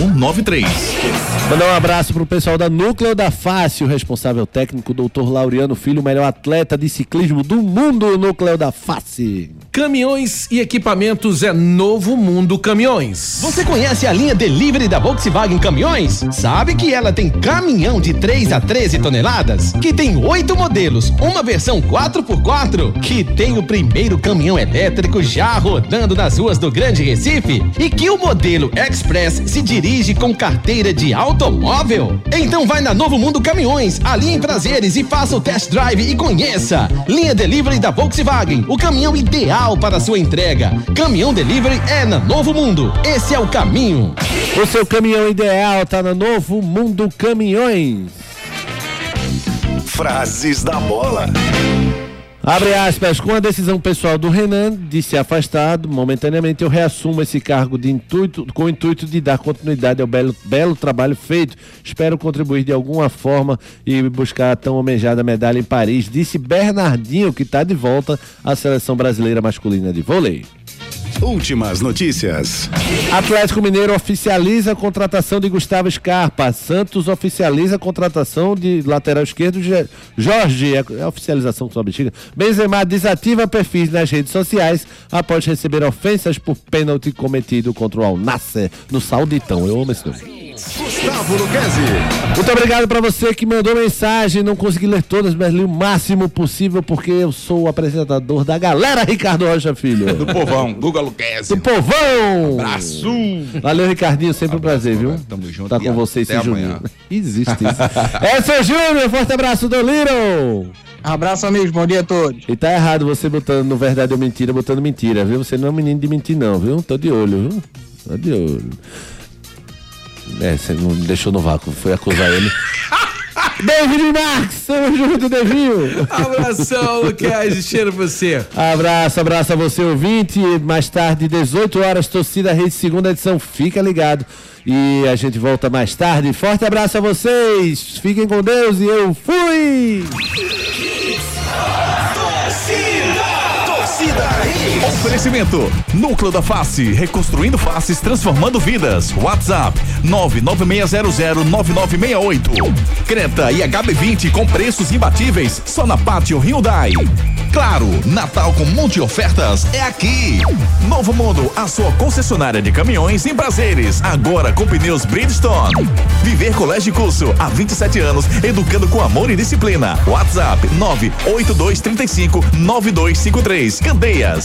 5193. Mandar um abraço pro pessoal da Núcleo da Face, o responsável técnico, doutor Laureano Filho, o melhor atleta de ciclismo do mundo, Núcleo da Face. Caminhões e equipamentos é Novo Mundo Caminhões. Você conhece a linha Delivery da Volkswagen Caminhões? Sabe que ela tem caminhão de 3 a 13 toneladas? Que tem oito modelos, uma versão 4x4? Que tem o primeiro caminhão elétrico já rodando nas ruas do Grande Recife? E que o modelo Express se dirige dirige com carteira de automóvel? Então vai na Novo Mundo Caminhões, ali em Prazeres e faça o test drive e conheça. Linha Delivery da Volkswagen, o caminhão ideal para sua entrega. Caminhão Delivery é na Novo Mundo. Esse é o caminho. O seu caminhão ideal tá na Novo Mundo Caminhões. Frases da bola. Abre aspas, com a decisão pessoal do Renan de se afastar, momentaneamente eu reassumo esse cargo de intuito, com o intuito de dar continuidade ao belo, belo trabalho feito. Espero contribuir de alguma forma e buscar a tão almejada medalha em Paris, disse Bernardinho, que está de volta à seleção brasileira masculina de vôlei. Últimas notícias. Atlético Mineiro oficializa a contratação de Gustavo Scarpa. Santos oficializa a contratação de lateral esquerdo Jorge. É a oficialização sua bexiga. Benzema desativa perfis nas redes sociais após receber ofensas por pênalti cometido contra o Al Nasser no Sauditão. Eu amo esse nome. Gustavo Luquezzi. Muito obrigado para você que mandou mensagem. Não consegui ler todas, mas li o máximo possível porque eu sou o apresentador da galera, Ricardo Rocha Filho. Do povão, Guga Luquezzi. Do povão! Abraço! Valeu, Ricardinho. Sempre um prazer, viu? Tamo junto. Tá com você esse até Juninho. amanhã. [LAUGHS] Existe isso. [LAUGHS] é, seu Júnior, forte abraço do Little. Abraço, amigos. Bom dia a todos. E tá errado você botando no verdade ou mentira, botando mentira, viu? Você não é um menino de mentir, não, viu? Tô de olho, viu? Tô de olho. É, você não deixou no vácuo, foi acusar ele. [LAUGHS] David Max, tamo junto, Devinho. Abração, Luquez, cheiro pra você. Abraço, abraço a você, ouvinte. Mais tarde, 18 horas, torcida rede segunda edição. Fica ligado. E a gente volta mais tarde. Forte abraço a vocês. Fiquem com Deus e eu fui! Torcida Hits. Oferecimento: Núcleo da Face, reconstruindo faces, transformando vidas. WhatsApp: 996009968. Creta e HB20 com preços imbatíveis só na Pátio Hyundai. Claro, Natal com monte de ofertas é aqui. Novo Mundo, a sua concessionária de caminhões em prazeres, agora com pneus Bridgestone. Viver Colégio e Curso, há 27 anos, educando com amor e disciplina. WhatsApp 98235 9253. Candeias.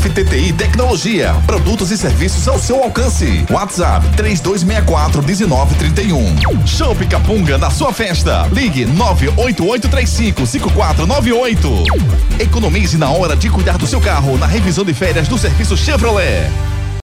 FTTI Tecnologia, produtos e serviços ao seu alcance. WhatsApp 3264 1931. Show Capunga na sua festa. Ligue 98835 5498. Economize na hora de cuidar do seu carro na revisão de férias do serviço Chevrolet.